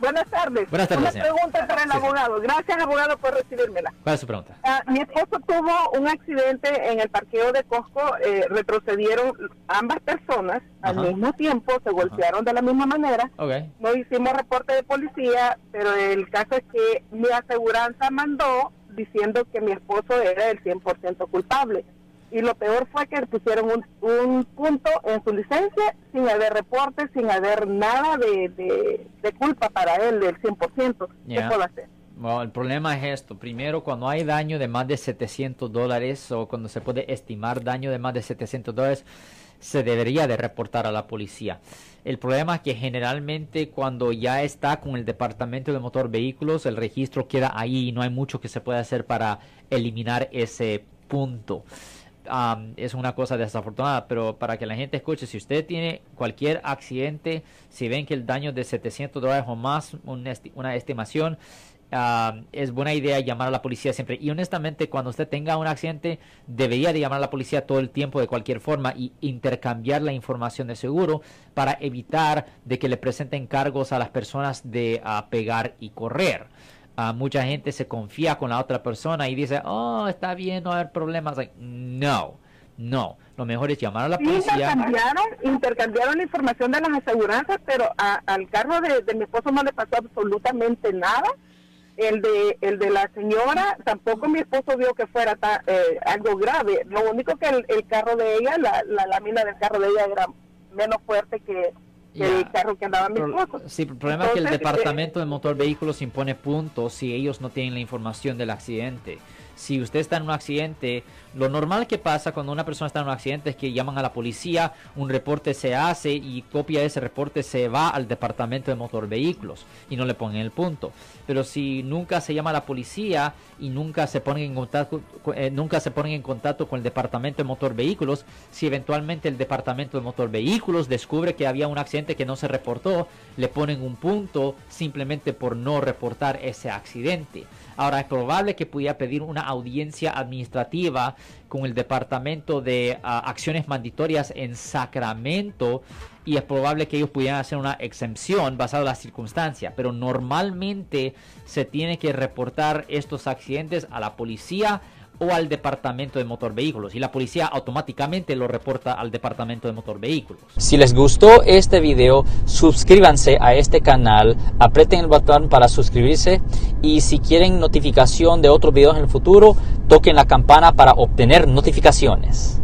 Buenas tardes. Buenas tardes, Una señora. pregunta para el Sí, abogado. Gracias, abogado, por recibírmela. ¿Cuál es su pregunta? Ah, mi esposo tuvo un accidente en el parqueo de Costco. eh, retrocedieron ambas personas al mismo tiempo, se golpearon de la misma manera. Ok. No hicimos reporte de policía, pero el caso es que mi aseguranza mandó diciendo que mi esposo era el 100% culpable. Y lo peor fue que pusieron un, un punto en su licencia sin haber reporte, sin haber nada de, de, de culpa para él del 100%. Ya. ¿Qué puedo hacer? Bueno, el problema es esto. Primero, cuando hay daño de más de 700 dólares o cuando se puede estimar daño de más de 700 dólares, se debería de reportar a la policía. El problema es que generalmente cuando ya está con el departamento de motor vehículos, el registro queda ahí y no hay mucho que se pueda hacer para eliminar ese punto. Es una cosa desafortunada, pero para que la gente escuche, si usted tiene cualquier accidente, si ven que el daño de 700 dólares o más, una estimación, ah, es buena idea llamar a la policía siempre. Y honestamente, cuando usted tenga un accidente, debería de llamar a la policía todo el tiempo de cualquier forma y intercambiar la información de seguro para evitar de que le presenten cargos a las personas de ah, pegar y correr. Ah, mucha gente se confía con la otra persona y dice, oh, está bien, no haber problemas. No, no. Lo mejor es llamar a la Sí, policía. intercambiaron, intercambiaron la información de las aseguranzas, pero a- al carro de, de mi esposo no le pasó absolutamente nada. El de el de la señora, tampoco mi esposo vio que fuera ta- eh, algo grave. Lo único que el, el carro de ella, la, la lámina del carro de ella era menos fuerte que, el carro que andaba mi esposo. Sí, el problema es que el Entonces, departamento de motor vehículos impone puntos si ellos no tienen la información del accidente. Si usted está en un accidente, lo normal que pasa cuando una persona está en un accidente es que llaman a la policía, un reporte se hace y copia de ese reporte se va al departamento de motor vehículos y no le ponen el punto. Pero si nunca se llama a la policía y nunca se ponen en contacto, eh, nunca se ponen en contacto con el departamento de motor vehículos, si eventualmente el departamento de motor vehículos descubre que había un accidente que no se reportó, le ponen un punto simplemente por no reportar ese accidente. Ahora es probable que pudiera pedir una audiencia administrativa con el Departamento de ah, Acciones Mandatorias en Sacramento y es probable que ellos pudieran hacer una exención basada en las circunstancias, pero normalmente se tiene que reportar estos accidentes a la policía o al departamento de motor vehículos y la policía automáticamente lo reporta al departamento de motor vehículos. Si les gustó este video, suscríbanse a este canal, aprieten el botón para suscribirse y si quieren notificación de otros videos en el futuro, toquen la campana para obtener notificaciones.